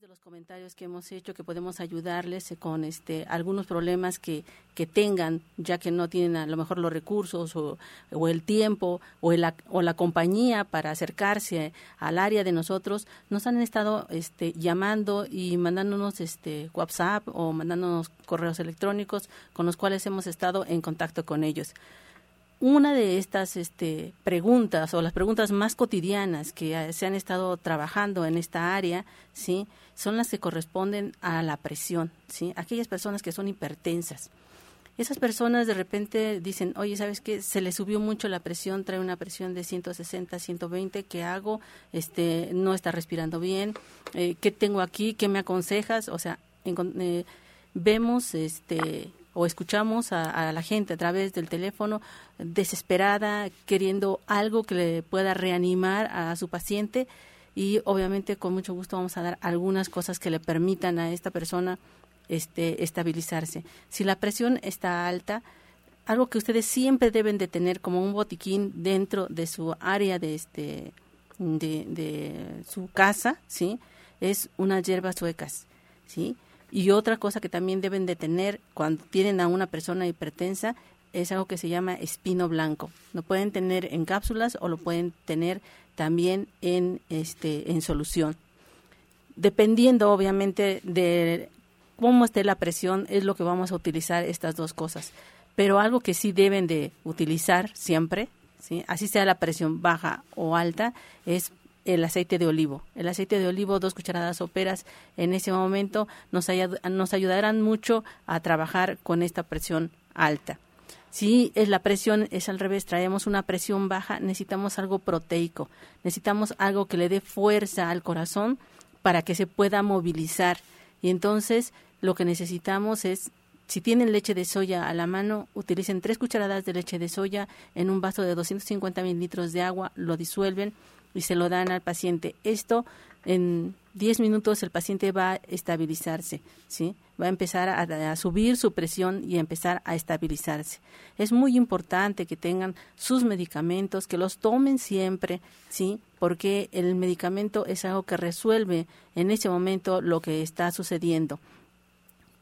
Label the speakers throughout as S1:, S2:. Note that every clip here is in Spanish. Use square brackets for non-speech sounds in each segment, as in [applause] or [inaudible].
S1: de los comentarios que hemos hecho que podemos ayudarles eh, con este algunos problemas que, que tengan ya que no tienen a lo mejor los recursos o, o el tiempo o, el, o la compañía para acercarse al área de nosotros nos han estado este llamando y mandándonos este WhatsApp o mandándonos correos electrónicos con los cuales hemos estado en contacto con ellos una de estas este, preguntas o las preguntas más cotidianas que eh, se han estado trabajando en esta área, sí, son las que corresponden a la presión, sí, aquellas personas que son hipertensas. Esas personas de repente dicen, oye, ¿sabes qué? Se le subió mucho la presión, trae una presión de 160, 120, ¿qué hago? Este, no está respirando bien, eh, ¿qué tengo aquí? ¿Qué me aconsejas? O sea, eh, vemos este, o escuchamos a, la gente a través del teléfono desesperada, queriendo algo que le pueda reanimar a su paciente y obviamente con mucho gusto vamos a dar algunas cosas que le permitan a esta persona este, estabilizarse. Si la presión está alta, algo que ustedes siempre deben de tener como un botiquín dentro de su área de este de, de su casa, ¿sí? Es unas hierbas suecas, ¿sí? Y otra cosa que también deben de tener cuando tienen a una persona hipertensa es algo que se llama espino blanco. Lo pueden tener en cápsulas o lo pueden tener también en este en solución. Dependiendo obviamente de cómo esté la presión es lo que vamos a utilizar estas dos cosas. Pero algo que sí deben de utilizar siempre, ¿sí? así sea la presión baja o alta, es el aceite de olivo. El aceite de olivo, dos cucharadas soperas en ese momento, nos, nos ayudarán mucho a trabajar con esta presión alta. Si es la presión es al revés, traemos una presión baja, necesitamos algo proteico, necesitamos algo que le dé fuerza al corazón para que se pueda movilizar. Y entonces lo que necesitamos es, si tienen leche de soya a la mano, utilicen tres cucharadas de leche de soya en un vaso de 250 mililitros de agua, lo disuelven y se lo dan al paciente. Esto en 10 minutos el paciente va a estabilizarse, ¿sí? Va a empezar a, subir su presión y a empezar a estabilizarse. Es muy importante que tengan sus medicamentos, que los tomen siempre, ¿sí? Porque el medicamento es algo que resuelve en ese momento lo que está sucediendo.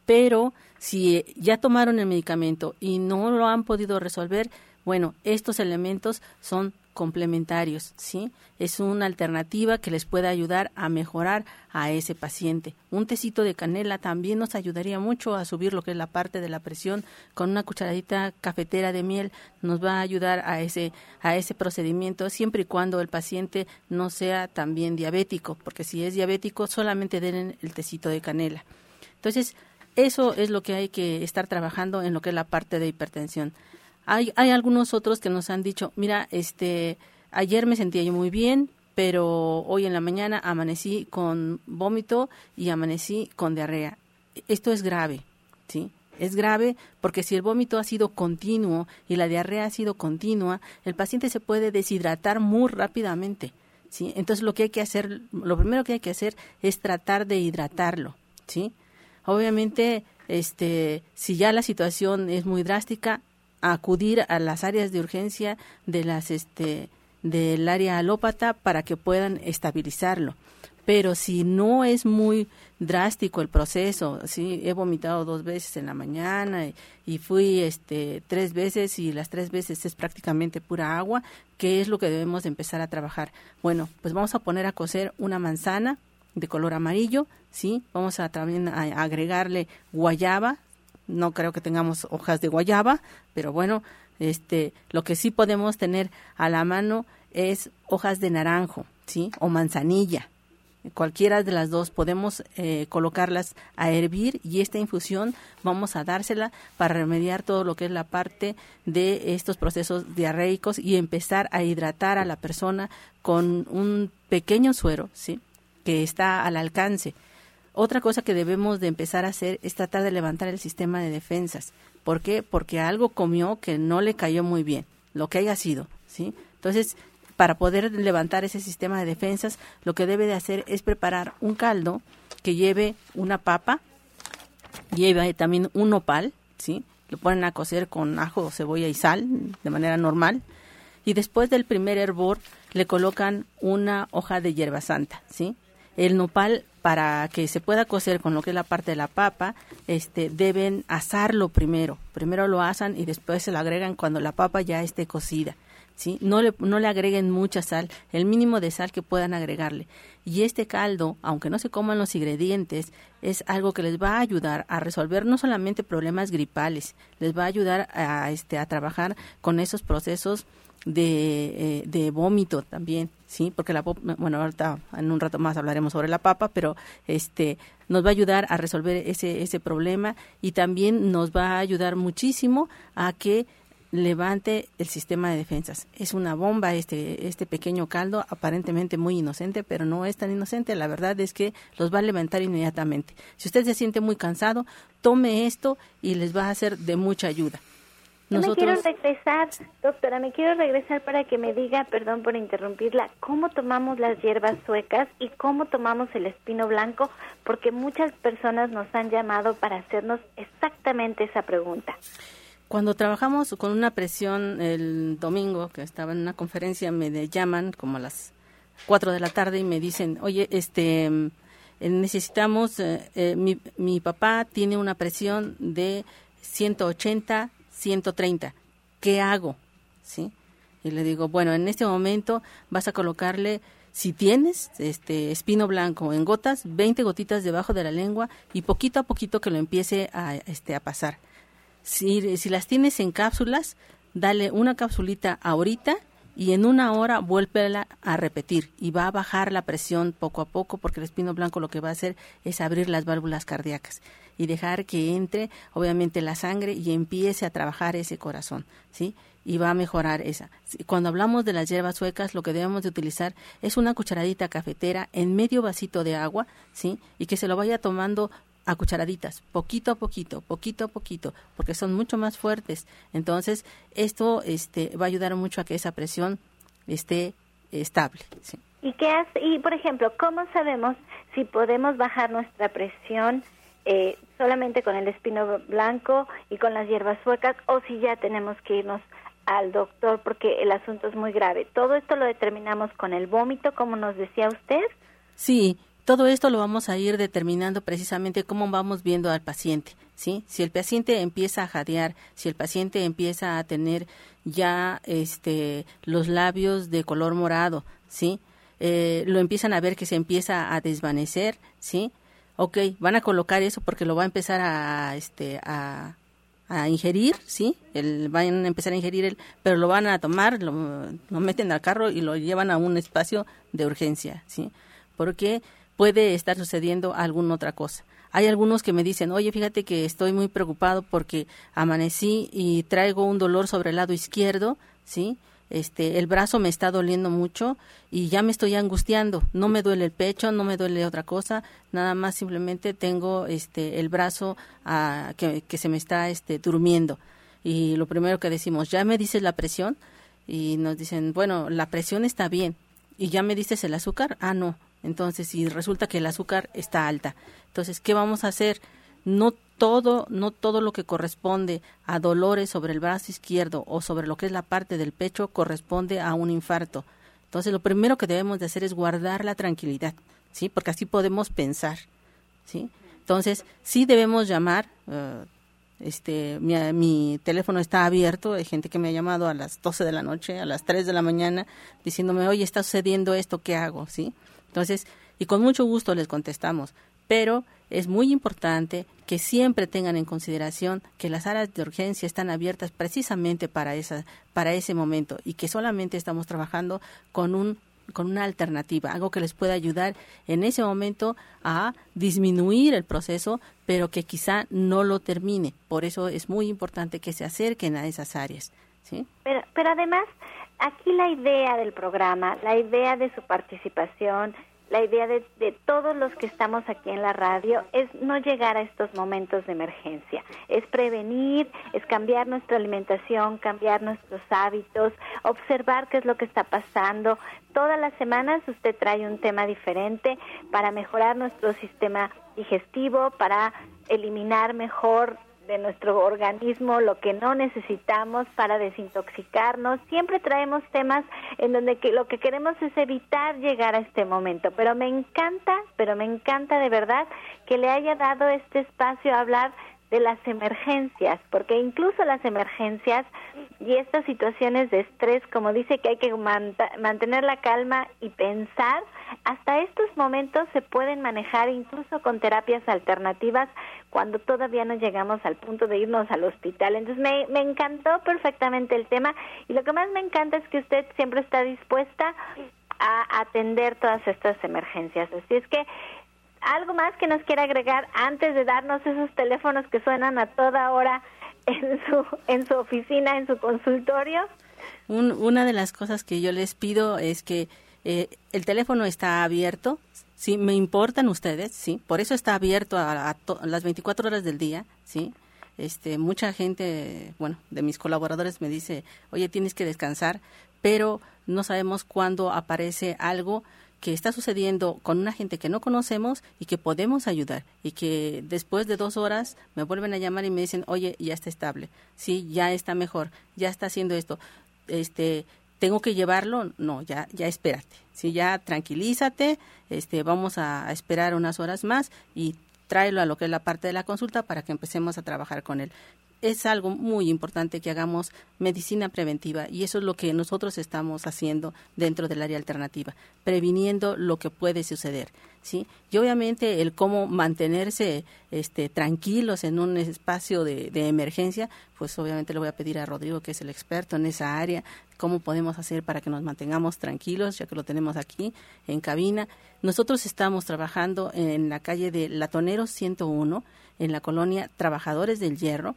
S1: Pero si ya tomaron el medicamento y no lo han podido resolver, bueno, estos elementos son complementarios, ¿sí? Es una alternativa que les puede ayudar a mejorar a ese paciente. Un tecito de canela también nos ayudaría mucho a subir lo que es la parte de la presión. Con una cucharadita cafetera de miel nos va a ayudar a ese, a ese procedimiento siempre y cuando el paciente no sea también diabético, porque si es diabético solamente den el tecito de canela. Entonces, eso es lo que hay que estar trabajando en lo que es la parte de hipertensión. Hay, hay algunos otros que nos han dicho, mira, este, ayer me sentía yo muy bien, pero hoy en la mañana amanecí con vómito y amanecí con diarrea. Esto es grave, ¿sí? Es grave porque si el vómito ha sido continuo y la diarrea ha sido continua, el paciente se puede deshidratar muy rápidamente, ¿sí? Entonces lo que hay que hacer, lo primero que hay que hacer es tratar de hidratarlo, ¿sí? Obviamente, este, si ya la situación es muy drástica, acudir a las áreas de urgencia de las este del área alópata para que puedan estabilizarlo. Pero si no es muy drástico el proceso, sí, he vomitado dos veces en la mañana y, fui este tres veces y las tres veces es prácticamente pura agua, ¿qué es lo que debemos empezar a trabajar? Bueno, pues vamos a poner a cocer una manzana de color amarillo, sí, vamos a también a agregarle guayaba, no creo que tengamos hojas de guayaba, pero bueno, este, lo que sí podemos tener a la mano es hojas de naranjo, ¿sí? O manzanilla. Cualquiera de las dos podemos eh, colocarlas a hervir y esta infusión vamos a dársela para remediar todo lo que es la parte de estos procesos diarreicos y empezar a hidratar a la persona con un pequeño suero, ¿sí? Que está al alcance otra cosa que debemos de empezar a hacer es tratar de levantar el sistema de defensas. ¿Por qué? Porque algo comió que no le cayó muy bien, lo que haya sido, ¿sí? Entonces, para poder levantar ese sistema de defensas, lo que debe de hacer es preparar un caldo que lleve una papa, lleve también un nopal, ¿sí? Lo ponen a cocer con ajo, cebolla y sal de manera normal. Y después del primer hervor le colocan una hoja de hierba santa, ¿sí? El nopal para que se pueda cocer con lo que es la parte de la papa, este, deben asarlo primero. Primero lo asan y después se lo agregan cuando la papa ya esté cocida. ¿sí? No le, no le agreguen mucha sal, el mínimo de sal que puedan agregarle. Y este caldo, aunque no se coman los ingredientes, es algo que les va a ayudar a resolver no solamente problemas gripales, les va a ayudar a, este, a trabajar con esos procesos de, eh, de vómito también, sí, porque la bueno ahorita en un rato más hablaremos sobre la papa, pero este nos va a ayudar a resolver ese ese problema y también nos va a ayudar muchísimo a que levante el sistema de defensas. Es una bomba este este pequeño caldo aparentemente muy inocente, pero no es tan inocente, la verdad es que los va a levantar inmediatamente. Si usted se siente muy cansado, tome esto y les va a ser de mucha ayuda.
S2: Nosotros... me quiero regresar, doctora, me quiero regresar para que me diga, perdón por interrumpirla, cómo tomamos las hierbas suecas y cómo tomamos el espino blanco, porque muchas personas nos han llamado para hacernos exactamente esa pregunta.
S1: Cuando trabajamos con una presión el domingo, que estaba en una conferencia, me llaman como a las 4 de la tarde y me dicen, oye, este, eh, necesitamos, eh, eh, mi, mi papá tiene una presión de 180 130. ¿Qué hago? ¿Sí? Y le digo, bueno, en este momento vas a colocarle, si tienes este espino blanco en gotas, 20 gotitas debajo de la lengua y poquito a poquito que lo empiece a, este, a pasar. Si, si las tienes en cápsulas, dale una capsulita ahorita y en una hora vuélvela a repetir y va a bajar la presión poco a poco porque el espino blanco lo que va a hacer es abrir las válvulas cardíacas y dejar que entre obviamente la sangre y empiece a trabajar ese corazón, ¿sí? Y va a mejorar esa. Cuando hablamos de las hierbas suecas, lo que debemos de utilizar es una cucharadita cafetera en medio vasito de agua, ¿sí? Y que se lo vaya tomando a cucharaditas, poquito a poquito, poquito a poquito, porque son mucho más fuertes. Entonces, esto este, va a ayudar mucho a que esa presión esté estable. ¿sí?
S2: ¿Y qué hace? Y, por ejemplo, ¿cómo sabemos si podemos bajar nuestra presión eh, solamente con el espino blanco y con las hierbas suecas o si ya tenemos que irnos al doctor porque el asunto es muy grave. Todo esto lo determinamos con el vómito, como nos decía usted.
S1: Sí, todo esto lo vamos a ir determinando precisamente cómo vamos viendo al paciente, ¿sí? Si el paciente empieza a jadear, si el paciente empieza a tener ya este los labios de color morado, ¿sí? Eh, lo empiezan a ver que se empieza a desvanecer, ¿sí? ok, van a colocar eso porque lo va a empezar a, este, a, a ingerir, ¿sí? El, van a empezar a ingerir, el, pero lo van a tomar, lo, meten al carro y lo llevan a un espacio de urgencia, ¿sí? Porque puede estar sucediendo alguna otra cosa. Hay algunos que me dicen, oye, fíjate que estoy muy preocupado porque amanecí y traigo un dolor sobre el lado izquierdo, ¿sí? este, el brazo me está doliendo mucho y ya me estoy angustiando. No me duele el pecho, no me duele otra cosa, nada más simplemente tengo este, el brazo ah, que, que, se me está este, durmiendo. Y lo primero que decimos, ¿ya me dices la presión? Y nos dicen, bueno, la presión está bien. ¿Y ya me dices el azúcar? Ah, no. Entonces, si resulta que el azúcar está alta. Entonces, ¿qué vamos a hacer? No todo, no todo lo que corresponde a dolores sobre el brazo izquierdo o sobre lo que es la parte del pecho corresponde a un infarto. Entonces, lo primero que debemos de hacer es guardar la tranquilidad, ¿sí? Porque así podemos pensar, ¿sí? Entonces, sí debemos llamar, uh, este, mi, mi, teléfono está abierto, hay gente que me ha llamado a las 12 de la noche, a las 3 de la mañana, diciéndome, oye, está sucediendo esto, ¿qué hago? ¿Sí? Entonces, y con mucho gusto les contestamos, pero es muy importante que siempre tengan en consideración que las áreas de urgencia están abiertas precisamente para esa para ese momento y que solamente estamos trabajando con un con una alternativa, algo que les pueda ayudar en ese momento a disminuir el proceso, pero que quizá no lo termine. Por eso es muy importante que se acerquen a esas áreas. ¿sí?
S2: Pero, pero además, aquí la idea del programa, la idea de su participación, la idea de, todos los que estamos aquí en la radio es no llegar a estos momentos de emergencia, es prevenir, es cambiar nuestra alimentación, cambiar nuestros hábitos, observar qué es lo que está pasando. Todas las semanas usted trae un tema diferente para mejorar nuestro sistema digestivo, para eliminar mejor de nuestro organismo lo que no necesitamos para desintoxicarnos. Siempre traemos temas en donde que lo que queremos es evitar llegar a este momento. Pero me encanta, pero me encanta de verdad que le haya dado este espacio a hablar de las emergencias, porque incluso las emergencias y estas situaciones de estrés, como dice que hay que mantener la calma y pensar, hasta estos momentos se pueden manejar incluso con terapias alternativas cuando todavía no llegamos al punto de irnos al hospital. Entonces me, me encantó perfectamente el tema y lo que más me encanta es que usted siempre está dispuesta a atender todas estas emergencias. Así es que algo más que nos quiera agregar antes de darnos esos teléfonos que suenan a toda hora en su, en su oficina, en su consultorio.
S1: una de las cosas que yo les pido es que eh, el teléfono está abierto, sí, me importan ustedes, sí, por eso está abierto a, las 24 horas del día, sí. Este, mucha gente, bueno, de mis colaboradores me dice, oye, tienes que descansar, pero no sabemos cuándo aparece algo que está sucediendo con una gente que no conocemos y que podemos ayudar y que después de dos horas me vuelven a llamar y me dicen, oye, ya está estable, sí, ya está mejor, ya está haciendo esto, este, tengo que llevarlo, no, ya, ya espérate, sí, ya tranquilízate, este, vamos a esperar unas horas más y tráelo a lo que es la parte de la consulta para que empecemos a trabajar con él es algo muy importante que hagamos medicina preventiva y eso es lo que nosotros estamos haciendo dentro del área alternativa, previniendo lo que puede suceder, ¿sí? Y obviamente el cómo mantenerse este, tranquilos en un espacio de, de emergencia, pues obviamente le voy a pedir a Rodrigo, que es el experto en esa área, cómo podemos hacer para que nos mantengamos tranquilos, ya que lo tenemos aquí en cabina. Nosotros estamos trabajando en la calle de Latonero 101, en la colonia Trabajadores del Hierro,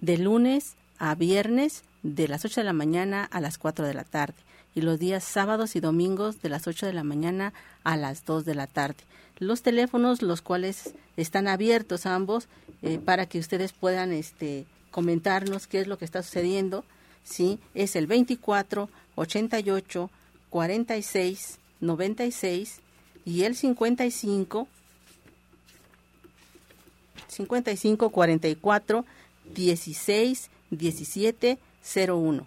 S1: De lunes a viernes de las 8 de la mañana a las 4 de la tarde y los días sábados y domingos de las 8 de la mañana a las 2 de la tarde. Los teléfonos, los cuales están abiertos ambos eh, para que ustedes puedan este, comentarnos qué es lo que está sucediendo, ¿sí? Es el 24 88 46 96 y el 55 55 44 16 17 01.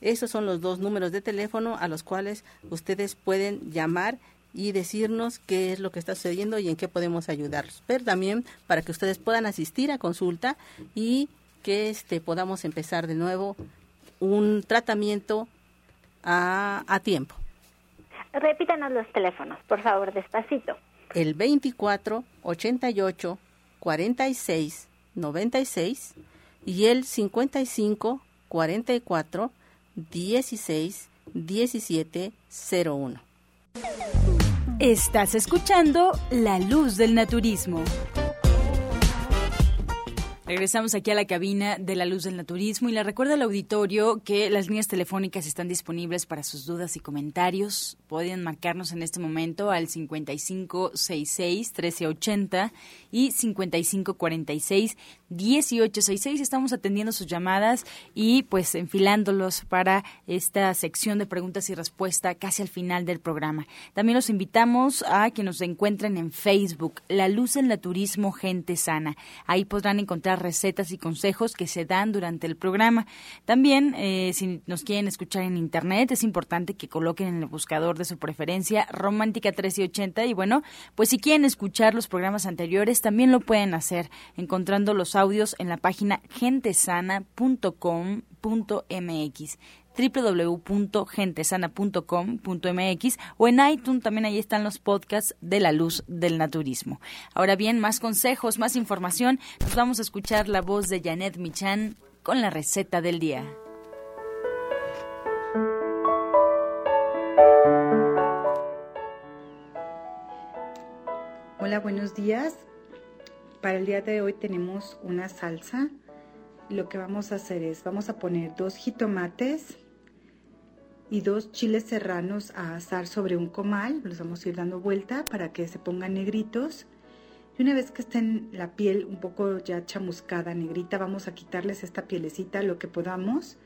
S1: Esos son los dos números de teléfono a los cuales ustedes pueden llamar y decirnos qué es lo que está sucediendo y en qué podemos ayudarlos. Pero también para que ustedes puedan asistir a consulta y que este podamos empezar de nuevo un tratamiento a, a tiempo.
S2: Repítanos los teléfonos, por favor, despacito.
S1: El 24 88 46 96 y el 55 44 16 17 01.
S3: Estás escuchando La Luz del Naturismo. Regresamos aquí a la cabina de la luz del naturismo y le recuerdo al auditorio que las líneas telefónicas están disponibles para sus dudas y comentarios. Pueden marcarnos en este momento al 5566-1380 y 5546-1866. Estamos atendiendo sus llamadas y pues enfilándolos para esta sección de preguntas y respuestas casi al final del programa. También los invitamos a que nos encuentren en Facebook, La Luz del Naturismo Gente Sana. Ahí podrán encontrar recetas y consejos que se dan durante el programa. También, eh, si nos quieren escuchar en internet, es importante que coloquen en el buscador de su preferencia Romántica 1380 y bueno, pues si quieren escuchar los programas anteriores, también lo pueden hacer encontrando los audios en la página gentesana.com.mx www.gentesana.com.mx o en iTunes también ahí están los podcasts de la luz del naturismo. Ahora bien, más consejos, más información, nos vamos a escuchar la voz de Janet Michan con la receta del día.
S4: Hola, buenos días. Para el día de hoy tenemos una salsa. Lo que vamos a hacer es, vamos a poner dos jitomates, y dos chiles serranos a asar sobre un comal. Los vamos a ir dando vuelta para que se pongan negritos. Y una vez que estén la piel un poco ya chamuscada, negrita, vamos a quitarles esta pielecita lo que podamos.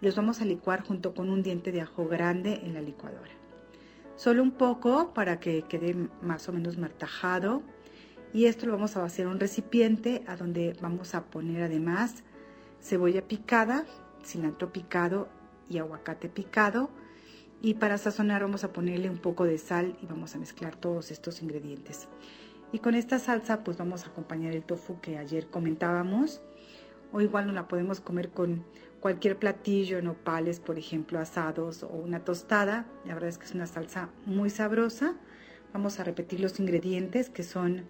S4: Y los vamos a licuar junto con un diente de ajo grande en la licuadora. Solo un poco para que quede más o menos martajado. Y esto lo vamos a vaciar en un recipiente a donde vamos a poner además cebolla picada, cilantro picado y aguacate picado. Y para sazonar vamos a ponerle un poco de sal y vamos a mezclar todos estos ingredientes. Y con esta salsa pues vamos a acompañar el tofu que ayer comentábamos. O igual no la podemos comer con cualquier platillo, nopales por ejemplo asados o una tostada. La verdad es que es una salsa muy sabrosa. Vamos a repetir los ingredientes que son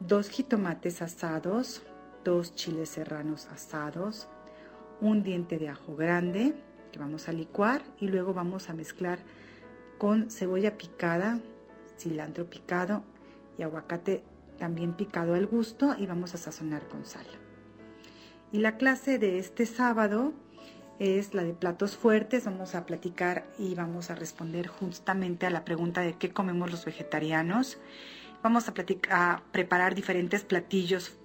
S4: dos jitomates asados, dos chiles serranos asados, un diente de ajo grande que vamos a licuar y luego vamos a mezclar con cebolla picada, cilantro picado y aguacate también picado al gusto y vamos a sazonar con sal. Y la clase de este sábado es la de platos fuertes. Vamos a platicar y vamos a responder justamente a la pregunta de qué comemos los vegetarianos. Vamos a, platicar, preparar diferentes platillos,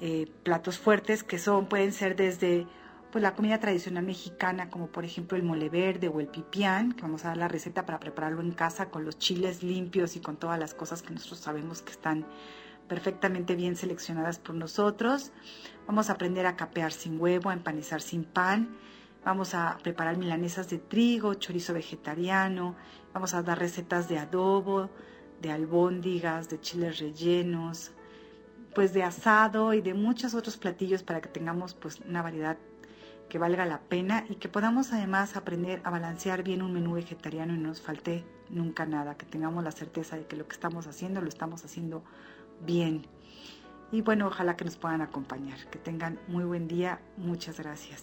S4: eh, platos fuertes que son, pueden ser desde pues, la comida tradicional mexicana, como por ejemplo el mole verde o el pipián, que vamos a dar la receta para prepararlo en casa con los chiles limpios y con todas las cosas que nosotros sabemos que están perfectamente bien seleccionadas por nosotros. Vamos a aprender a capear sin huevo, a empanizar sin pan. Vamos a preparar milanesas de trigo, chorizo vegetariano. Vamos a dar recetas de adobo, de albóndigas, de chiles rellenos, pues de asado y de muchos otros platillos para que tengamos pues una variedad que valga la pena y que podamos además aprender a balancear bien un menú vegetariano y no nos falte nunca nada, que tengamos la certeza de que lo que estamos haciendo lo estamos haciendo bien. Y bueno, ojalá que nos puedan acompañar. Que tengan muy buen día. Muchas gracias.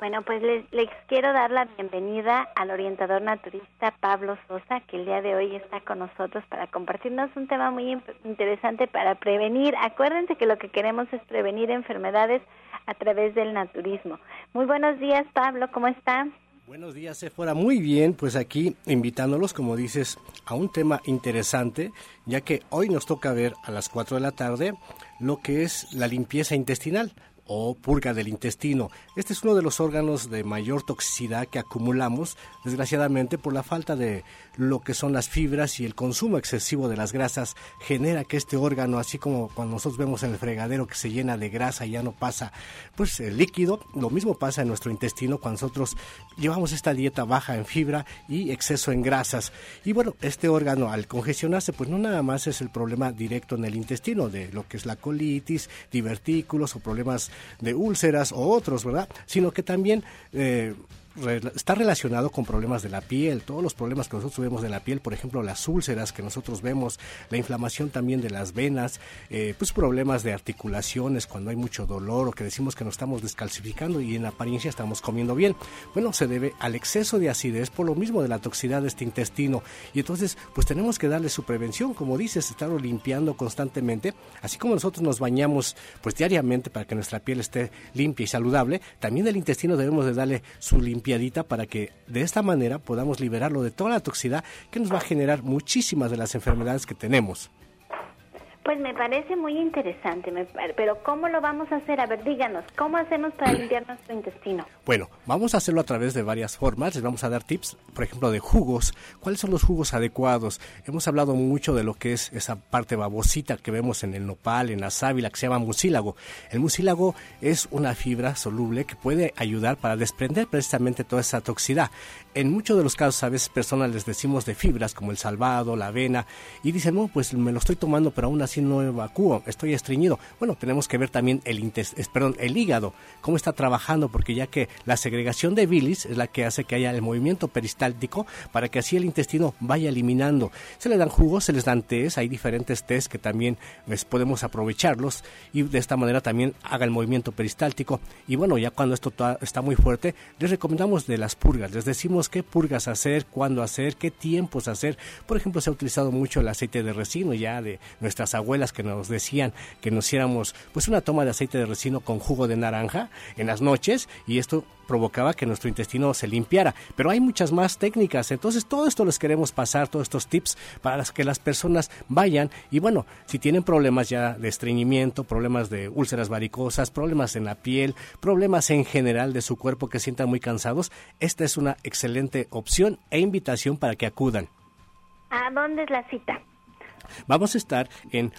S2: Bueno, pues les, quiero dar la bienvenida al orientador naturista Pablo Sosa, que el día de hoy está con nosotros para compartirnos un tema muy interesante para prevenir. Acuérdense que lo que queremos es prevenir enfermedades a través del naturismo. Muy buenos días, Pablo, ¿cómo está?
S5: Buenos días, Sephora. Muy bien, pues aquí invitándolos, como dices, a un tema interesante, ya que hoy nos toca ver a las 4 de la tarde lo que es la limpieza intestinal o purga del intestino. Este es uno de los órganos de mayor toxicidad que acumulamos, desgraciadamente por la falta de lo que son las fibras y el consumo excesivo de las grasas genera que este órgano, así como cuando nosotros vemos en el fregadero que se llena de grasa y ya no pasa pues el líquido, lo mismo pasa en nuestro intestino cuando nosotros llevamos esta dieta baja en fibra y exceso en grasas. Y bueno, este órgano al congestionarse, pues no nada más es el problema directo en el intestino de lo que es la colitis, divertículos o problemas de úlceras o otros, ¿verdad? Sino que también eh, está relacionado con problemas de la piel, todos los problemas que nosotros vemos de la piel, por ejemplo, las úlceras que nosotros vemos, la inflamación también de las venas, eh, pues problemas de articulaciones cuando hay mucho dolor o que decimos que nos estamos descalcificando y en apariencia estamos comiendo bien. Bueno, se debe al exceso de acidez por lo mismo de la toxicidad de este intestino. Y entonces pues tenemos que darle su prevención, como dices, estarlo limpiando constantemente, así como nosotros nos bañamos pues diariamente para que nuestra piel esté limpia y saludable, también el intestino debemos de darle su limpieza para que de esta manera podamos liberarlo de toda la toxicidad que nos va a generar muchísimas de las enfermedades que tenemos.
S2: Pues me parece muy interesante, pero ¿cómo lo vamos a hacer? A ver, díganos, ¿cómo hacemos para limpiar nuestro intestino?
S5: Bueno, vamos a hacerlo a través de varias formas. Les vamos a dar tips, por ejemplo, de jugos. ¿Cuáles son los jugos adecuados? Hemos hablado mucho de lo que es esa parte babosita que vemos en el nopal, en la sábila, que se llama mucílago. El mucílago es una fibra soluble que puede ayudar para desprender precisamente toda esa toxicidad. En muchos de los casos, a veces personas les decimos de fibras como el salvado, la avena, y dicen, no, pues me lo estoy tomando, pero aún así no evacúo, estoy estreñido. Bueno, tenemos que ver también el, perdón, el hígado, cómo está trabajando, porque ya que la segregación de bilis es la que hace que haya el movimiento peristáltico para que así el intestino vaya eliminando. Se le dan jugos, se les dan tés, hay diferentes tés que también pues, podemos aprovecharlos y de esta manera también haga el movimiento peristáltico. Y bueno, ya cuando esto está muy fuerte, les recomendamos de las purgas, les decimos qué purgas hacer, cuándo hacer, qué tiempos hacer. Por ejemplo, se ha utilizado mucho el aceite de resino ya de nuestras abuelas que nos decían que nos hiciéramos pues una toma de aceite de resino con jugo de naranja en las noches y esto provocaba que nuestro intestino se limpiara. Pero hay muchas más técnicas. Entonces, todo esto les queremos pasar, todos estos tips para que las personas vayan. Y bueno, si tienen problemas ya de estreñimiento, problemas de úlceras varicosas, problemas en la piel, problemas en general de su cuerpo que sientan muy cansados, esta es una excelente opción e invitación para que acudan.
S2: ¿A dónde es la cita?
S5: Vamos a estar en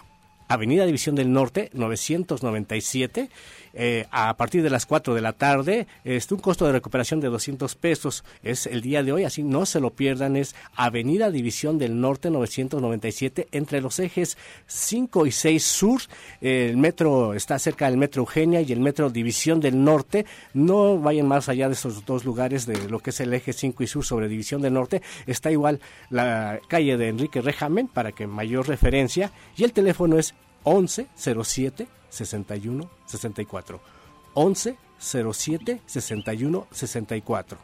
S5: Avenida División del Norte, 997, eh, a partir de las 4 de la tarde. Es un costo de recuperación de 200 pesos. Es el día de hoy, así no se lo pierdan. Es Avenida División del Norte 997 entre los ejes 5 y 6 sur. el metro está cerca del metro Eugenia y el metro División del Norte. No vayan más allá de esos dos lugares de lo que es el eje 5 y sur sobre División del Norte. Está igual la calle de Enrique Rejamen para que mayor referencia. Y el teléfono es 11 07 61 64. 11 07 61 64.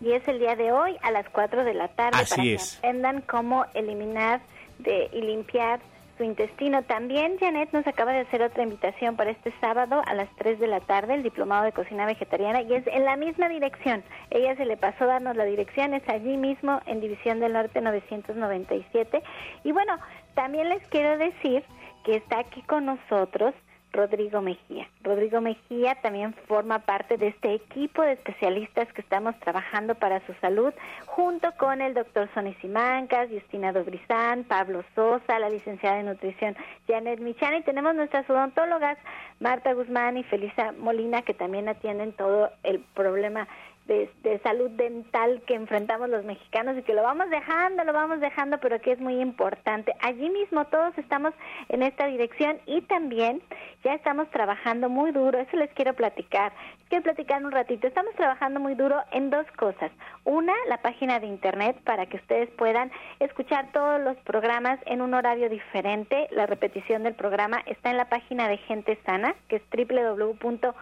S2: Y es el día de hoy a las 4 de la tarde
S5: Así
S2: para
S5: es.
S2: que aprendan cómo eliminar de, y limpiar su intestino. También Janet nos acaba de hacer otra invitación para este sábado a las 3 de la tarde, el diplomado de cocina vegetariana, y es en la misma dirección. Ella se le pasó darnos la dirección, es allí mismo en División del Norte 997. Y bueno, también les quiero decir que está aquí con nosotros Rodrigo Mejía. Rodrigo Mejía también forma parte de este equipo de especialistas que estamos trabajando para su salud, junto con el doctor Sonny Simancas, Justina Dobrizán, Pablo Sosa, la licenciada en nutrición Janet Michan, y tenemos nuestras odontólogas Marta Guzmán y Felisa Molina, que también atienden todo el problema de, salud dental que enfrentamos los mexicanos y que lo vamos dejando, lo vamos dejando, pero que es muy importante. Allí mismo todos estamos en esta dirección y también ya estamos trabajando muy duro, eso les quiero platicar, quiero platicar un ratito, estamos trabajando muy duro en dos cosas. Una, la página de internet para que ustedes puedan escuchar todos los programas en un horario diferente. La repetición del programa está en la página de Gente Sana, que es www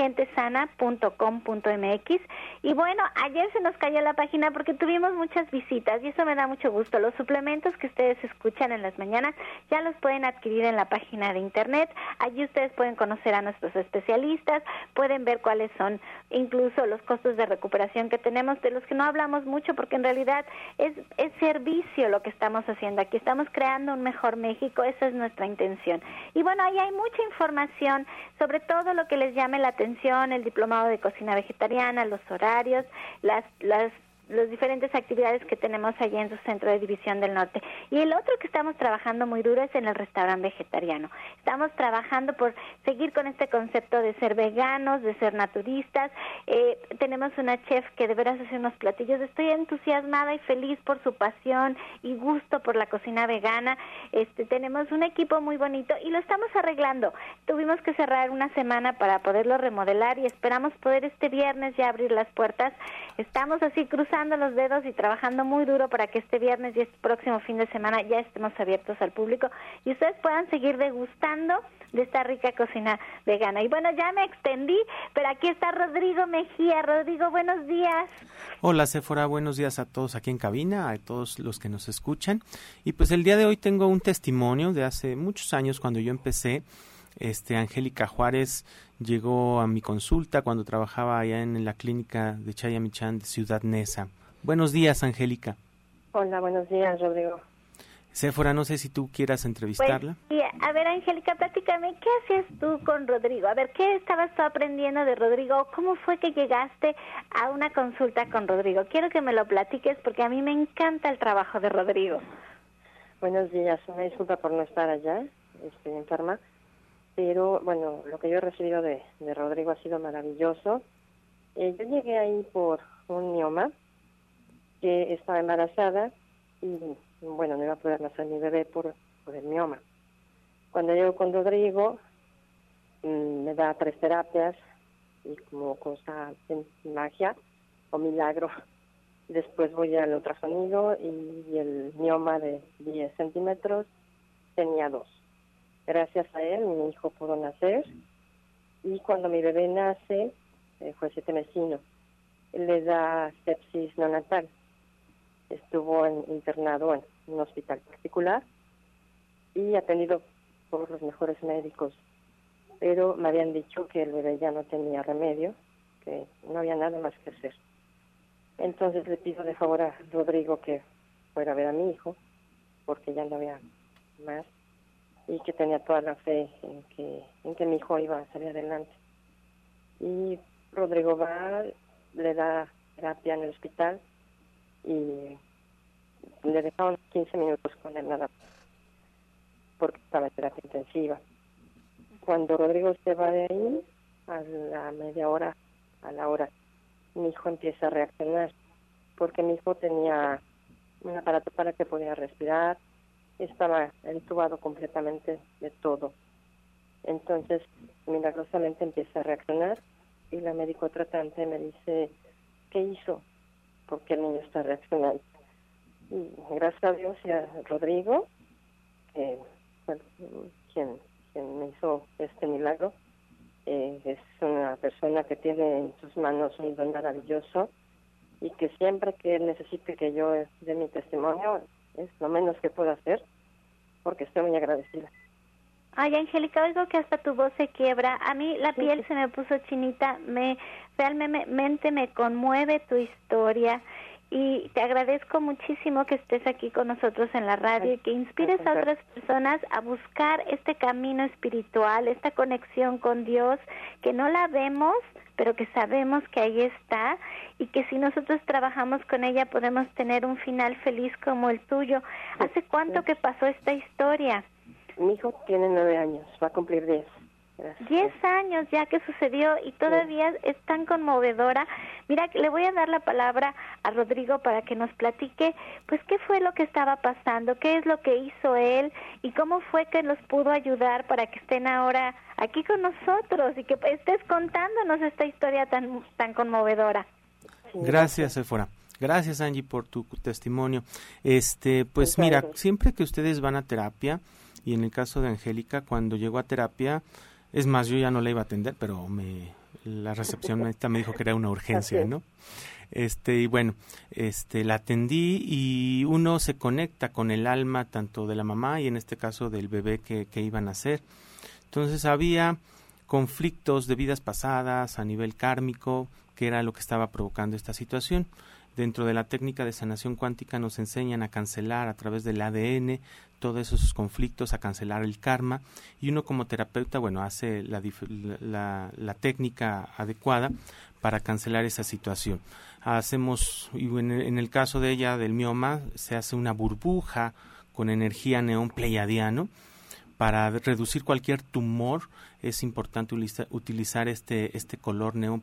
S2: gentesana.com.mx. Y bueno, ayer se nos cayó la página porque tuvimos muchas visitas y eso me da mucho gusto. Los suplementos que ustedes escuchan en las mañanas ya los pueden adquirir en la página de internet. Allí ustedes pueden conocer a nuestros especialistas, pueden ver cuáles son incluso los costos de recuperación que tenemos, de los que no hablamos mucho porque en realidad es, es servicio lo que estamos haciendo aquí. Estamos creando un mejor México, esa es nuestra intención. Y bueno, ahí hay mucha información sobre todo lo que les llame la atención, el diplomado de cocina vegetariana, los horarios, las, las las diferentes actividades que tenemos allá en su centro de división del norte. Y el otro que estamos trabajando muy duro es en el restaurante vegetariano. Estamos trabajando por seguir con este concepto de ser veganos, de ser naturistas. Eh, tenemos una chef que de veras hace unos platillos. Estoy entusiasmada y feliz por su pasión y gusto por la cocina vegana. Este, tenemos un equipo muy bonito y lo estamos arreglando. Tuvimos que cerrar una semana para poderlo remodelar y esperamos poder este viernes ya abrir las puertas. Estamos así cruzando los dedos y trabajando muy duro para que este viernes y este próximo fin de semana ya estemos abiertos al público y ustedes puedan seguir degustando de esta rica cocina vegana. Y bueno, ya me extendí, pero aquí está Rodrigo Mejía. Rodrigo, buenos días.
S6: Hola, Sephora, buenos días a todos aquí en cabina, a todos los que nos escuchan. Y pues el día de hoy tengo un testimonio de hace muchos años cuando yo empecé. Este, Angélica Juárez llegó a mi consulta cuando trabajaba allá en la clínica de Chayamichán de Ciudad Neza. Buenos días, Angélica.
S7: Hola, buenos días, Rodrigo.
S6: Séfora, no sé si tú quieras entrevistarla.
S2: Pues, a ver, Angélica, platícame, ¿qué hacías tú con Rodrigo? A ver, ¿qué estabas tú aprendiendo de Rodrigo? ¿Cómo fue que llegaste a una consulta con Rodrigo? Quiero que me lo platiques porque a mí me encanta el trabajo de Rodrigo.
S7: Buenos días, una disculpa por no estar allá, estoy enferma pero bueno, lo que yo he recibido de, Rodrigo ha sido maravilloso. Eh, yo llegué ahí por un mioma, que estaba embarazada y bueno, no iba a poder nacer mi bebé por, por el mioma. Cuando llego con Rodrigo, mm, me da tres terapias y como cosa de magia o milagro. [laughs] Después voy al ultrasonido y el mioma de 10 centímetros tenía dos. Gracias a él mi hijo pudo nacer y cuando mi bebé nace, eh, fue siete mesino, le da sepsis neonatal. Estuvo internado en un hospital particular y atendido por los mejores médicos, pero me habían dicho que el bebé ya no tenía remedio, que no había nada más que hacer. Entonces le pido de favor a Rodrigo que fuera a ver a mi hijo, porque ya no había más, y que tenía toda la fe en que, en que mi hijo iba a salir adelante. Y Rodrigo va, le da terapia en el hospital y le dejaron 15 minutos con él nada porque estaba en terapia intensiva. Cuando Rodrigo se va de ahí, a la media hora, a la hora, mi hijo empieza a reaccionar, porque mi hijo tenía un aparato para que podía respirar, estaba entubado completamente de todo. Entonces, milagrosamente empieza a reaccionar y la médico tratante me dice, ¿qué hizo? Porque el niño está reaccionando. Y gracias a Dios y a Rodrigo, que quien, quien me hizo este milagro, eh, es una persona que tiene en sus manos un don maravilloso y que siempre que él necesite que yo dé mi testimonio, es lo menos que puedo hacer, porque estoy muy agradecida.
S2: Ay, Angélica, oigo que hasta tu voz se quiebra. A mí la piel se me puso chinita. Me realmente me conmueve tu historia y te agradezco muchísimo que estés aquí con nosotros en la radio y que inspires a otras personas a buscar este camino espiritual, esta conexión con Dios, que no la vemos, pero que sabemos que ahí está y que si nosotros trabajamos con ella podemos tener un final feliz como el tuyo. ¿Hace cuánto que pasó esta historia?
S7: Mi hijo tiene nueve años, va a cumplir diez.
S2: Diez años ya que sucedió y todavía es tan conmovedora. Mira, le voy a dar la palabra a Rodrigo para que nos platique, pues, qué fue lo que estaba pasando, qué es lo que hizo él y cómo fue que los pudo ayudar para que estén ahora aquí con nosotros y que estés contándonos esta historia tan, tan conmovedora.
S6: Gracias, Sephora. Gracias, Angie, por tu testimonio. Este, pues mira, siempre que ustedes van a terapia, y en el caso de Angélica, cuando llegó a terapia, es más, yo ya no la iba a atender, pero me, la recepción me dijo que era una urgencia, ¿no? Este, y bueno, este, la atendí y uno se conecta con el alma tanto de la mamá y en este caso del bebé que, que iban a hacer. Entonces había conflictos de vidas pasadas a nivel kármico, que era lo que estaba provocando esta situación. Dentro de la técnica de sanación cuántica nos enseñan a cancelar a través del ADN todos esos conflictos, a cancelar el karma y uno como terapeuta, bueno, hace la, la, técnica adecuada para cancelar esa situación. Hacemos, y en el, caso de ella, del mioma, se hace una burbuja con energía neón pleiadiano, para reducir cualquier tumor es importante utilizar este, este color neón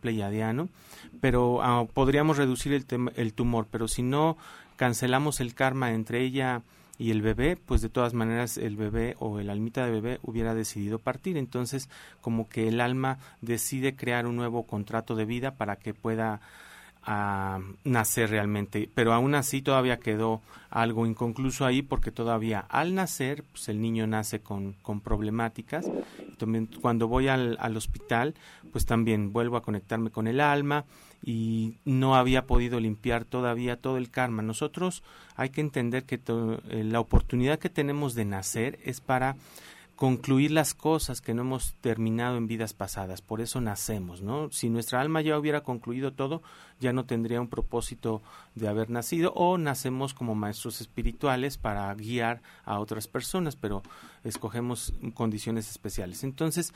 S6: pero ah, podríamos reducir el, el, tumor, pero si no cancelamos el karma entre ella y el bebé, pues de todas maneras el bebé o el almita de bebé hubiera decidido partir. Entonces, como que el alma decide crear un nuevo contrato de vida para que pueda a nacer realmente, pero aún así todavía quedó algo inconcluso ahí porque todavía al nacer, pues el niño nace con, con problemáticas. También cuando voy al, al, hospital, pues también vuelvo a conectarme con el alma y no había podido limpiar todavía todo el karma. Nosotros hay que entender que eh, la oportunidad que tenemos de nacer es para concluir las cosas que no hemos terminado en vidas pasadas. Por eso nacemos, ¿no? Si nuestra alma ya hubiera concluido todo, ya no tendría un propósito de haber nacido o nacemos como maestros espirituales para guiar a otras personas, pero escogemos condiciones especiales. Entonces,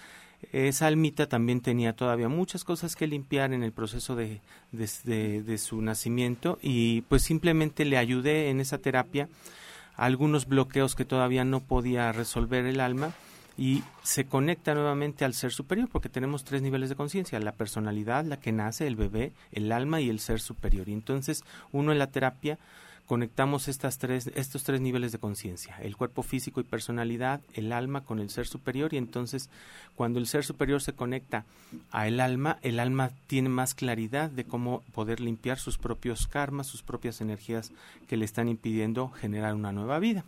S6: esa almita también tenía todavía muchas cosas que limpiar en el proceso de, de, de su nacimiento y pues simplemente le ayudé en esa terapia algunos bloqueos que todavía no podía resolver el alma y se conecta nuevamente al ser superior porque tenemos tres niveles de conciencia, la personalidad, la que nace, el bebé, el alma y el ser superior. Y entonces uno en la terapia conectamos estas tres, estos tres niveles de conciencia, el cuerpo físico y personalidad, el alma con el ser superior y entonces cuando el ser superior se conecta a el alma, el alma tiene más claridad de cómo poder limpiar sus propios karmas, sus propias energías que le están impidiendo generar una nueva vida.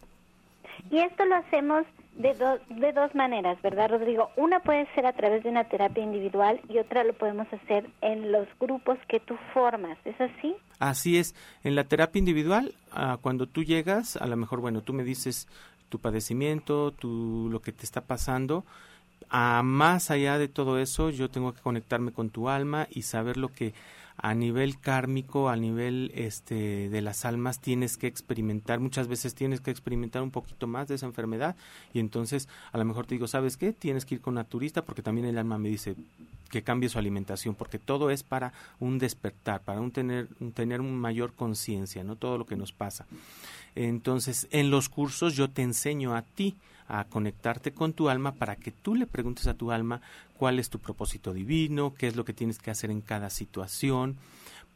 S2: Y esto lo hacemos de, de dos maneras, ¿verdad, Rodrigo? Una puede ser a través de una terapia individual y otra lo podemos hacer en los grupos que tú formas, ¿es así?
S6: Así es. En la terapia individual, ah, cuando tú llegas, a lo mejor, bueno, tú me dices tu padecimiento, tu, lo que te está pasando, a más allá de todo eso, yo tengo que conectarme con tu alma y saber lo que a nivel kármico, a nivel este de las almas tienes que experimentar, muchas veces tienes que experimentar un poquito más de esa enfermedad y entonces a lo mejor te digo, ¿sabes qué? Tienes que ir con naturista porque también el alma me dice que cambie su alimentación porque todo es para un despertar, para un tener un tener un mayor conciencia, no todo lo que nos pasa. Entonces, en los cursos yo te enseño a ti a conectarte con tu alma para que tú le preguntes a tu alma cuál es tu propósito divino, qué es lo que tienes que hacer en cada situación,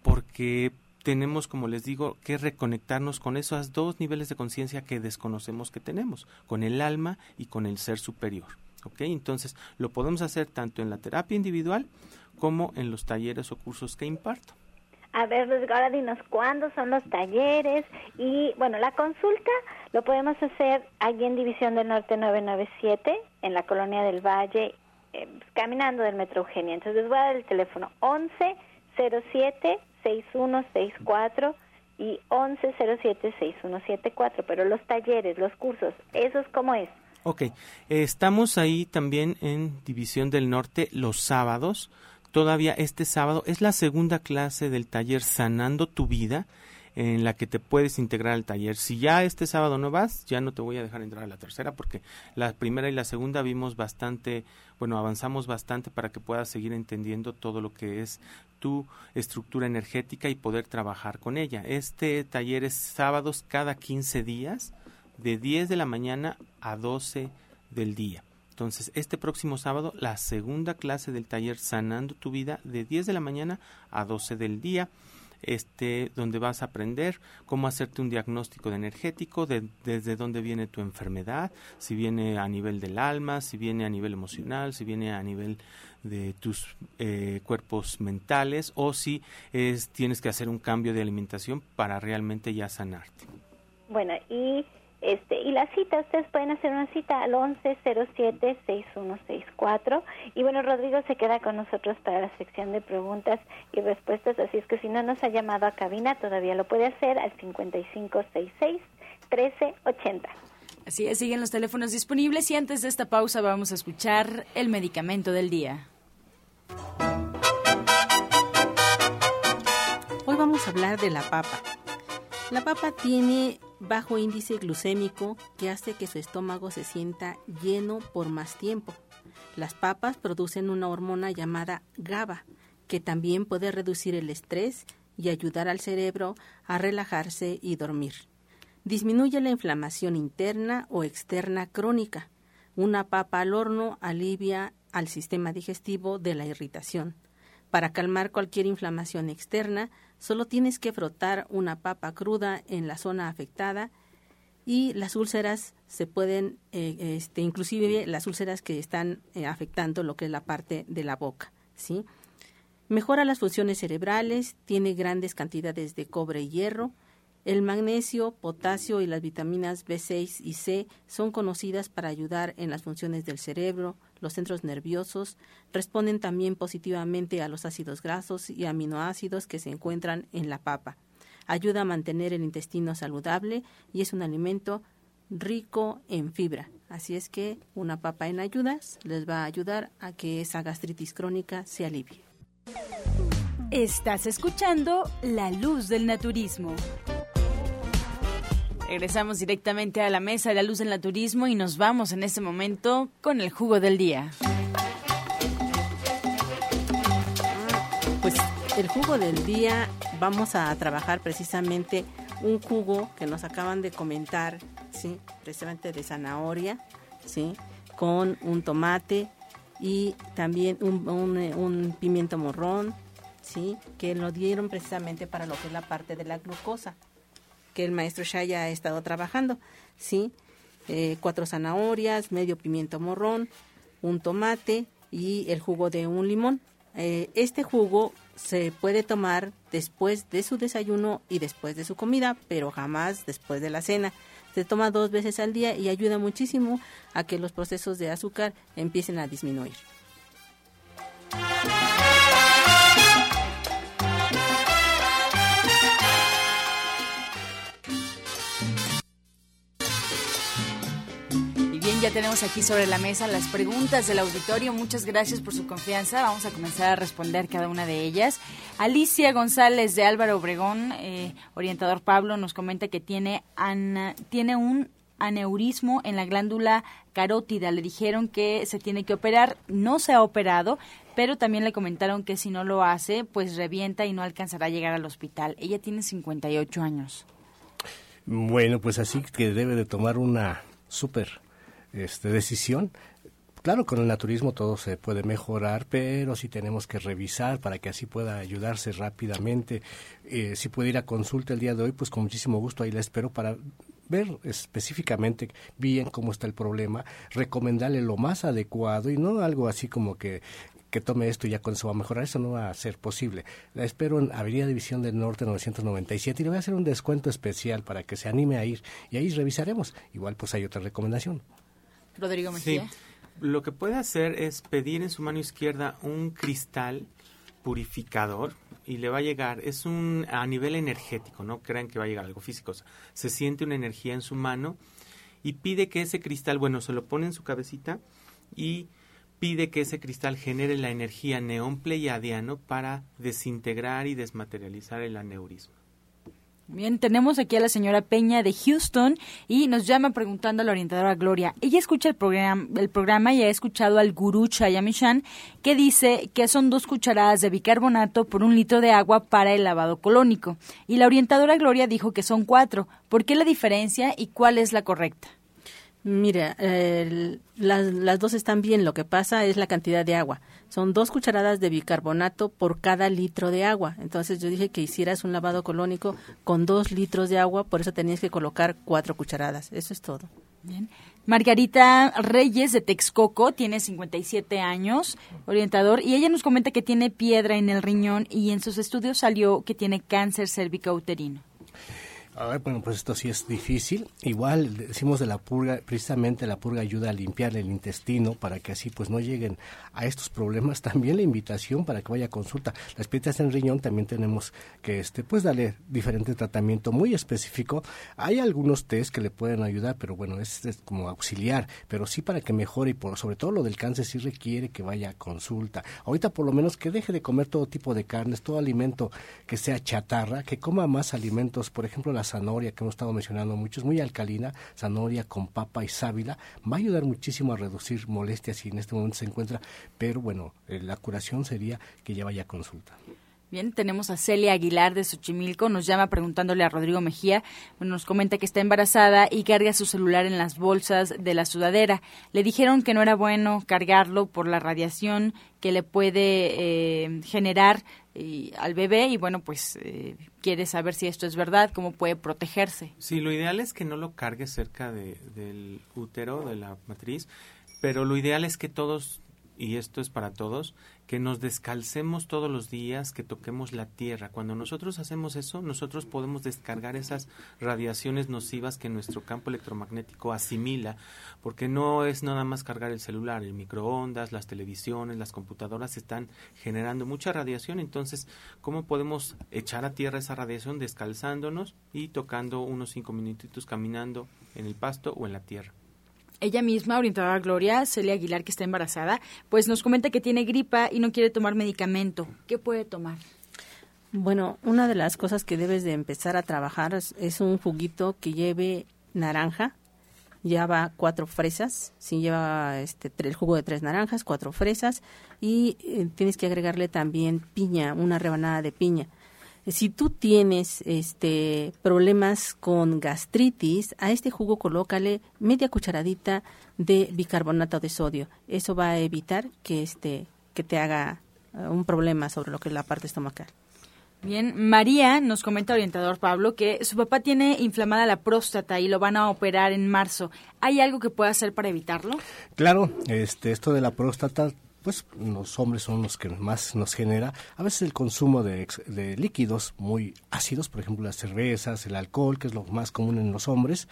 S6: porque tenemos, como les digo, que reconectarnos con esos dos niveles de conciencia que desconocemos que tenemos, con el alma y con el ser superior. Entonces, lo podemos hacer tanto en la terapia individual como en los talleres o cursos que imparto.
S2: A ver, ahora dinos cuándo son los talleres y, bueno, la consulta lo podemos hacer allí en División del Norte 997, en la Colonia del Valle, eh, caminando del Metro Eugenia. Entonces les voy a dar el teléfono 1107-6164 y 1107-6174, pero los talleres, los cursos, ¿esos cómo es?
S6: Ok, estamos ahí también en División del Norte los sábados. Todavía este sábado es la segunda clase del taller Sanando tu Vida en la que te puedes integrar al taller. Si ya este sábado no vas, ya no te voy a dejar entrar a la tercera porque la primera y la segunda vimos bastante, bueno, avanzamos bastante para que puedas seguir entendiendo todo lo que es tu estructura energética y poder trabajar con ella. Este taller es sábados cada 15 días de 10 de la mañana a 12 del día. Entonces, este próximo sábado, la segunda clase del taller Sanando tu vida de 10 de la mañana a 12 del día este, donde vas a aprender cómo hacerte un diagnóstico de energético, de, desde dónde viene tu enfermedad, si viene a nivel del alma, si viene a nivel emocional, si viene a nivel de tus eh, cuerpos mentales o si es, tienes que hacer un cambio de alimentación para realmente ya sanarte.
S2: Bueno, y este, y la cita, ustedes pueden hacer una cita al 1107-6164. Y bueno, Rodrigo se queda con nosotros para la sección de preguntas y respuestas, así es que si no nos ha llamado a cabina, todavía lo puede hacer al 5566-1380.
S3: Así es, siguen los teléfonos disponibles y antes de esta pausa vamos a escuchar el medicamento del día.
S1: Hoy vamos a hablar de la papa. La papa tiene bajo índice glucémico que hace que su estómago se sienta lleno por más tiempo. Las papas producen una hormona llamada GABA, que también puede reducir el estrés y ayudar al cerebro a relajarse y dormir. Disminuye la inflamación interna o externa crónica. Una papa al horno alivia al sistema digestivo de la irritación. Para calmar cualquier inflamación externa, Solo tienes que frotar una papa cruda en la zona afectada y las úlceras se pueden, eh, este, inclusive las úlceras que están eh, afectando lo que es la parte de la boca, ¿sí? Mejora las funciones cerebrales, tiene grandes cantidades de cobre y hierro, el magnesio, potasio y las vitaminas B6 y C son conocidas para ayudar en las funciones del cerebro, los centros nerviosos, responden también positivamente a los ácidos grasos y aminoácidos que se encuentran en la papa. Ayuda a mantener el intestino saludable y es un alimento rico en fibra. Así es que una papa en ayudas les va a ayudar a que esa gastritis crónica se alivie.
S3: Estás escuchando La Luz del Naturismo. Regresamos directamente a la mesa de la luz del naturismo y nos vamos en este momento con el jugo del día.
S1: Pues el jugo del día vamos a trabajar precisamente un jugo que nos acaban de comentar, sí, precisamente de zanahoria, sí, con un tomate y también un, un, un pimiento morrón, ¿sí? que lo dieron precisamente para lo que es la parte de la glucosa, que el maestro Shaya ha estado trabajando. ¿sí? Eh, cuatro zanahorias, medio pimiento morrón, un tomate y el jugo de un limón. Eh, este jugo se puede tomar después de su desayuno y después de su comida, pero jamás después de la cena. Se toma dos veces al día y ayuda muchísimo a que los procesos de azúcar empiecen a disminuir.
S3: Ya tenemos aquí sobre la mesa las preguntas del auditorio. Muchas gracias por su confianza. Vamos a comenzar a responder cada una de ellas. Alicia González de Álvaro Obregón, eh, orientador Pablo, nos comenta que tiene, tiene un aneurismo en la glándula carótida. Le dijeron que se tiene que operar. No se ha operado, pero también le comentaron que si no lo hace, pues revienta y no alcanzará a llegar al hospital. Ella tiene 58 años.
S5: Bueno, pues así que debe de tomar una súper este, decisión. Claro, con el naturismo todo se puede mejorar, pero sí tenemos que revisar para que así pueda ayudarse rápidamente. Eh, si puede ir a consulta el día de hoy, pues con muchísimo gusto ahí la espero para ver específicamente bien cómo está el problema, recomendarle lo más adecuado y no algo así como que que tome esto y ya con eso va a mejorar. Eso no va a ser posible. La espero en Avenida División del Norte 997 y le voy a hacer un descuento especial para que se anime a ir y ahí revisaremos. Igual pues hay otra recomendación.
S3: Rodrigo Mejía.
S6: Sí. Lo que puede hacer es pedir en su mano izquierda un cristal purificador y le va a llegar, es un a nivel energético, no crean que va a llegar algo físico, se siente una energía en su mano y pide que ese cristal, bueno, se lo pone en su cabecita y pide que ese cristal genere la energía neón pleiadiano para desintegrar y desmaterializar el aneurisma.
S3: Bien, tenemos aquí a la señora Peña de Houston y nos llama preguntando a la orientadora Gloria. Ella escucha el programa, el programa y ha escuchado al gurú Chayamishan que dice que son dos cucharadas de bicarbonato por un litro de agua para el lavado colónico. Y la orientadora Gloria dijo que son cuatro. ¿Por qué la diferencia y cuál es la correcta?
S1: Mira, las, las dos están bien. Lo que pasa es la cantidad de agua. Son dos cucharadas de bicarbonato por cada litro de agua. Entonces yo dije que hicieras un lavado colónico con dos litros de agua, por eso tenías que colocar cuatro cucharadas. Eso es todo.
S3: Bien. Margarita Reyes de Texcoco tiene 57 años, orientador, y ella nos comenta que tiene piedra en el riñón y en sus estudios salió que tiene cáncer uterino
S5: bueno, pues esto sí es difícil. Igual decimos de la purga, precisamente la purga ayuda a limpiar el intestino para que así pues no lleguen a estos problemas. [laughs] También la invitación para que vaya a consulta. Las piedras en riñón también tenemos que este pues darle diferente tratamiento muy específico. Hay algunos test que le pueden ayudar, pero bueno, es, es como auxiliar, pero sí para que mejore y por sobre todo lo del cáncer sí requiere que vaya a consulta. Ahorita por lo menos que deje de comer todo tipo de carnes, todo alimento que sea chatarra, que coma más alimentos, por ejemplo las zanahoria que hemos estado mencionando mucho, es muy alcalina, zanahoria con papa y sábila, va a ayudar muchísimo a reducir molestias si en este momento se encuentra, pero bueno, eh, la curación sería que ya vaya a consulta.
S3: Bien, tenemos a Celia Aguilar de Xochimilco, nos llama preguntándole a Rodrigo Mejía, nos comenta que está embarazada y carga su celular en las bolsas de la sudadera. Le dijeron que no era bueno cargarlo por la radiación que le puede eh, generar eh, al bebé y bueno, pues eh, quiere saber si esto es verdad, cómo puede protegerse.
S6: Sí, lo ideal es que no lo cargue cerca del útero, de la matriz, pero lo ideal es que todos y esto es para todos, que nos descalcemos todos los días, que toquemos la tierra. Cuando nosotros hacemos eso, nosotros podemos descargar esas radiaciones nocivas que nuestro campo electromagnético asimila, porque no es nada más cargar el celular, el microondas, las televisiones, las computadoras están generando mucha radiación, entonces, ¿cómo podemos echar a tierra esa radiación descalzándonos y tocando unos cinco minutitos caminando en el pasto o en la tierra?
S3: Ella misma, orientadora Gloria, Celia Aguilar, que está embarazada, pues nos comenta que tiene gripa y no quiere tomar medicamento. ¿Qué puede tomar?
S1: Bueno, una de las cosas que debes de empezar a trabajar es, un juguito que lleve naranja, lleva cuatro fresas, sí lleva este el jugo de tres naranjas, cuatro fresas y eh, tienes que agregarle también piña, una rebanada de piña. Si tú tienes este problemas con gastritis, a este jugo colócale media cucharadita de bicarbonato de sodio. Eso va a evitar que este que te haga uh, un problema sobre lo que es la parte estomacal.
S3: Bien, María nos comenta orientador Pablo que su papá tiene inflamada la próstata y lo van a operar en marzo. ¿Hay algo que pueda hacer para evitarlo?
S5: Claro, este esto de la próstata pues los hombres son los que más nos genera a veces el consumo de, de, líquidos muy ácidos, por ejemplo las cervezas, el alcohol, que es lo más común en los hombres.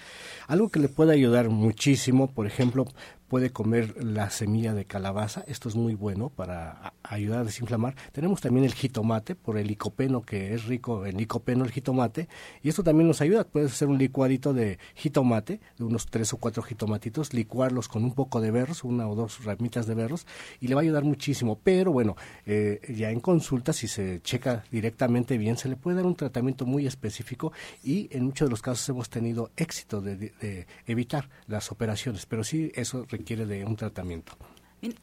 S5: Algo que le puede ayudar muchísimo, por ejemplo, puede comer la semilla de calabaza, esto es muy bueno para ayudar a desinflamar. Tenemos también el jitomate, por el licopeno, que es rico en licopeno el jitomate, y esto también nos ayuda. Puedes hacer un licuadito de jitomate, de unos tres o cuatro jitomatitos, licuarlos con un poco de berros, una o dos ramitas de berros, y le va a ayudar muchísimo. Pero bueno, eh, ya en consulta, si se checa directamente bien, se le puede dar un tratamiento muy específico y en muchos de los casos hemos tenido éxito de, de evitar las operaciones, pero sí eso requiere de un tratamiento.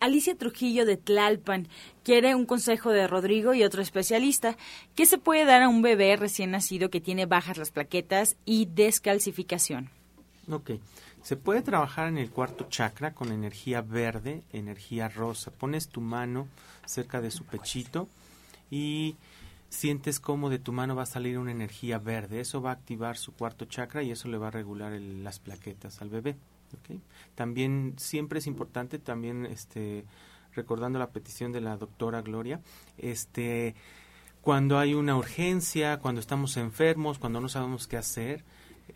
S3: Alicia Trujillo de Tlalpan quiere un consejo de Rodrigo y otro especialista. ¿Qué se puede dar a un bebé recién nacido que tiene bajas las plaquetas y descalcificación?
S6: Ok. Se puede trabajar en el cuarto chakra con energía verde, energía rosa. Pones tu mano cerca de su pechito y sientes cómo de tu mano va a salir una energía verde. Eso va a activar su cuarto chakra y eso le va a regular las plaquetas al bebé. También siempre es importante, también este, recordando la petición de la doctora Gloria, este, cuando hay una urgencia, cuando estamos enfermos, cuando no sabemos qué hacer,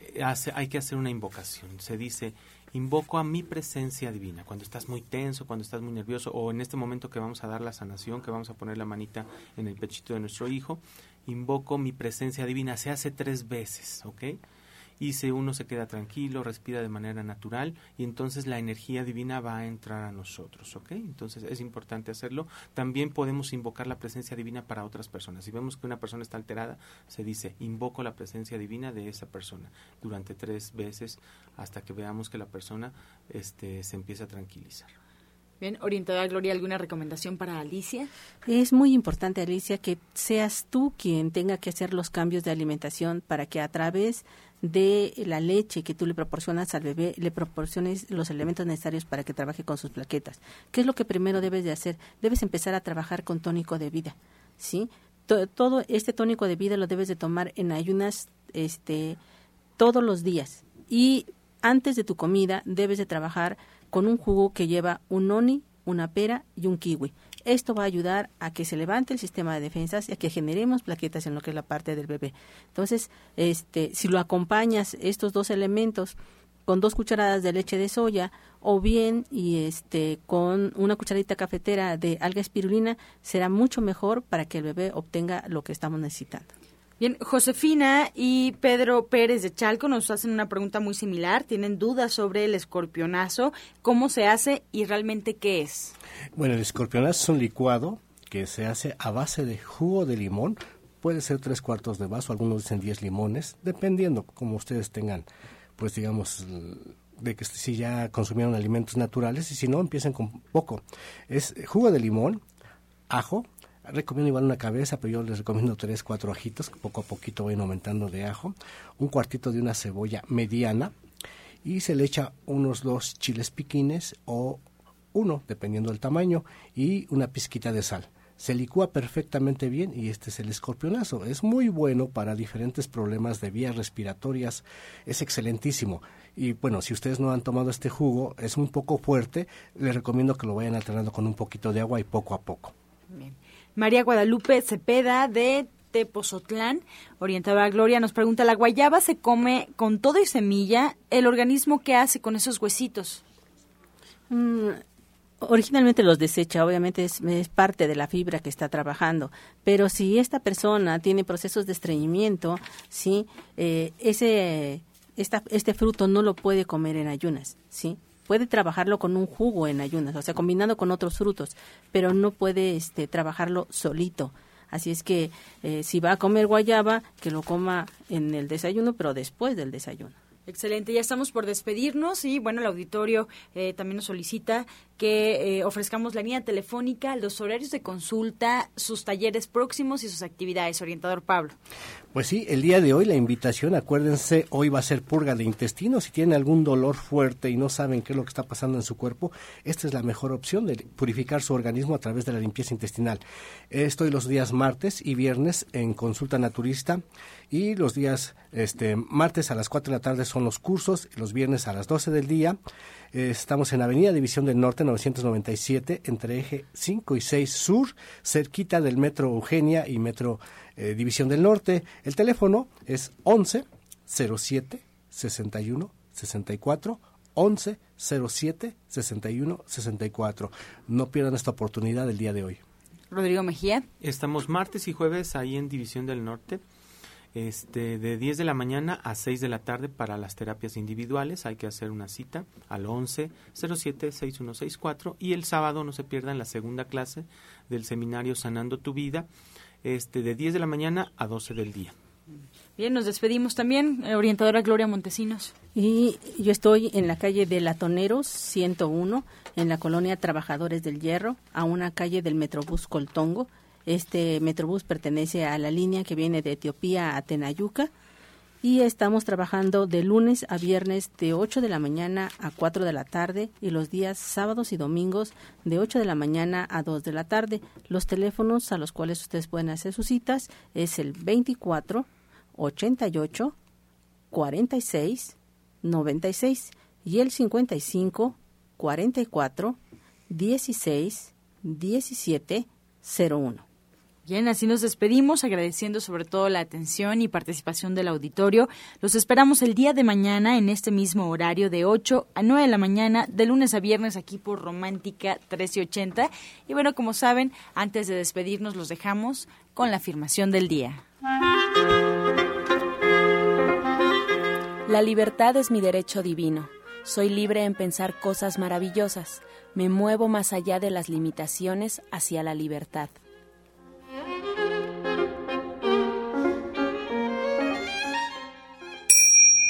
S6: eh, hay que hacer una invocación. Se dice, invoco a mi presencia divina. Cuando estás muy tenso, cuando estás muy nervioso, o en este momento que vamos a dar la sanación, que vamos a poner la manita en el pechito de nuestro hijo, invoco mi presencia divina. Se hace tres veces, ¿ok? Y si uno se queda tranquilo, respira de manera natural y entonces la energía divina va a entrar a nosotros, ¿ok? Entonces es importante hacerlo. También podemos invocar la presencia divina para otras personas. Si vemos que una persona está alterada, se dice, invoco la presencia divina de esa persona durante tres veces hasta que veamos que la persona este, se empieza a tranquilizar.
S3: Bien, orientada Gloria, ¿alguna recomendación para Alicia?
S1: Es muy importante, Alicia, que seas tú quien tenga que hacer los cambios de alimentación para que a través de la leche que tú le proporcionas al bebé, le proporciones los elementos necesarios para que trabaje con sus plaquetas. ¿Qué es lo que primero debes de hacer? Debes empezar a trabajar con tónico de vida, ¿sí? Todo, este tónico de vida lo debes de tomar en ayunas este, todos los días. Y antes de tu comida debes de trabajar con un jugo que lleva un noni, una pera y un kiwi. Esto va a ayudar a que se levante el sistema de defensas y a que generemos plaquetas en lo que es la parte del bebé. Entonces, este, si lo acompañas estos dos elementos con dos cucharadas de leche de soya o bien y este con una cucharadita cafetera de alga espirulina será mucho mejor para que el bebé obtenga lo que estamos necesitando.
S3: Bien, Josefina y Pedro Pérez de Chalco nos hacen una pregunta muy similar. Tienen dudas sobre el escorpionazo, cómo se hace y realmente qué es.
S5: Bueno, el escorpionazo es un licuado que se hace a base de jugo de limón. Puede ser tres cuartos de vaso, algunos dicen diez limones, dependiendo como ustedes tengan, pues digamos, de que si ya consumieron alimentos naturales y si no, empiecen con poco. Es jugo de limón, ajo, recomiendo igual una cabeza, pero yo les recomiendo tres, cuatro ajitos, poco a poquito vayan aumentando de ajo, un cuartito de una cebolla mediana y se le echa unos dos chiles piquines o uno, dependiendo del tamaño, y una pizquita de sal. Se licúa perfectamente bien y este es el escorpionazo. Es muy bueno para diferentes problemas de vías respiratorias. Es excelentísimo. Y bueno, si ustedes no han tomado este jugo, es un poco fuerte. Les recomiendo que lo vayan alternando con un poquito de agua y poco a poco.
S3: Bien. María Guadalupe Cepeda de Tepozotlán, orientada a Gloria, nos pregunta, ¿la guayaba se come con todo y semilla? ¿El organismo qué hace con esos huesitos?
S1: Mm, originalmente los desecha, obviamente es, parte de la fibra que está trabajando, pero si esta persona tiene procesos de estreñimiento, sí, eh, ese, este fruto no lo puede comer en ayunas, sí, puede trabajarlo con un jugo en ayunas, o sea, combinando con otros frutos, pero no puede este, trabajarlo solito. Así es que eh, si va a comer guayaba, que lo coma en el desayuno, pero después del desayuno.
S3: Excelente, ya estamos por despedirnos y bueno, el auditorio eh, también nos solicita que eh, ofrezcamos la línea telefónica, los horarios de consulta, sus talleres próximos y sus actividades. Orientador Pablo.
S5: Pues sí, el día de hoy la invitación, acuérdense, hoy va a ser purga de intestino. Si tienen algún dolor fuerte y no saben qué es lo que está pasando en su cuerpo, esta es la mejor opción de purificar su organismo a través de la limpieza intestinal. Estoy los días martes y viernes en consulta naturista y los días este, martes a las 4 de la tarde son los cursos, los viernes a las 12 del día. Estamos en Avenida División del Norte 997 entre eje 5 y 6 Sur, cerquita del Metro Eugenia y Metro eh, División del Norte. El teléfono es 11 07 61 64 11 07 61 64. No pierdan esta oportunidad el día de hoy.
S3: Rodrigo Mejía.
S6: Estamos martes y jueves ahí en División del Norte. Este, de 10 de la mañana a 6 de la tarde para las terapias individuales. Hay que hacer una cita al 11 07 6164 y el sábado no se pierdan la segunda clase del seminario Sanando tu Vida este, de 10 de la mañana a 12 del día.
S3: Bien, nos despedimos también, eh, orientadora Gloria Montesinos.
S1: Y yo estoy en la calle de Latoneros 101, en la colonia Trabajadores del Hierro, a una calle del Metrobús Coltongo. Este Metrobús pertenece a la línea que viene de Etiopía a Tenayuca y estamos trabajando de lunes a viernes de 8 de la mañana a 4 de la tarde y los días sábados y domingos de 8 de la mañana a 2 de la tarde. Los teléfonos a los cuales ustedes pueden hacer sus citas es el 24 88 46 96 y el 55 44 16 17 01.
S3: Bien, así nos despedimos, agradeciendo sobre todo la atención y participación del auditorio. Los esperamos el día de mañana en este mismo horario de 8 a 9 de la mañana, de lunes a viernes aquí por Romántica 1380. Y bueno, como saben, antes de despedirnos los dejamos con la afirmación del día.
S8: La libertad es mi derecho divino. Soy libre en pensar cosas maravillosas. Me muevo más allá de las limitaciones hacia la libertad.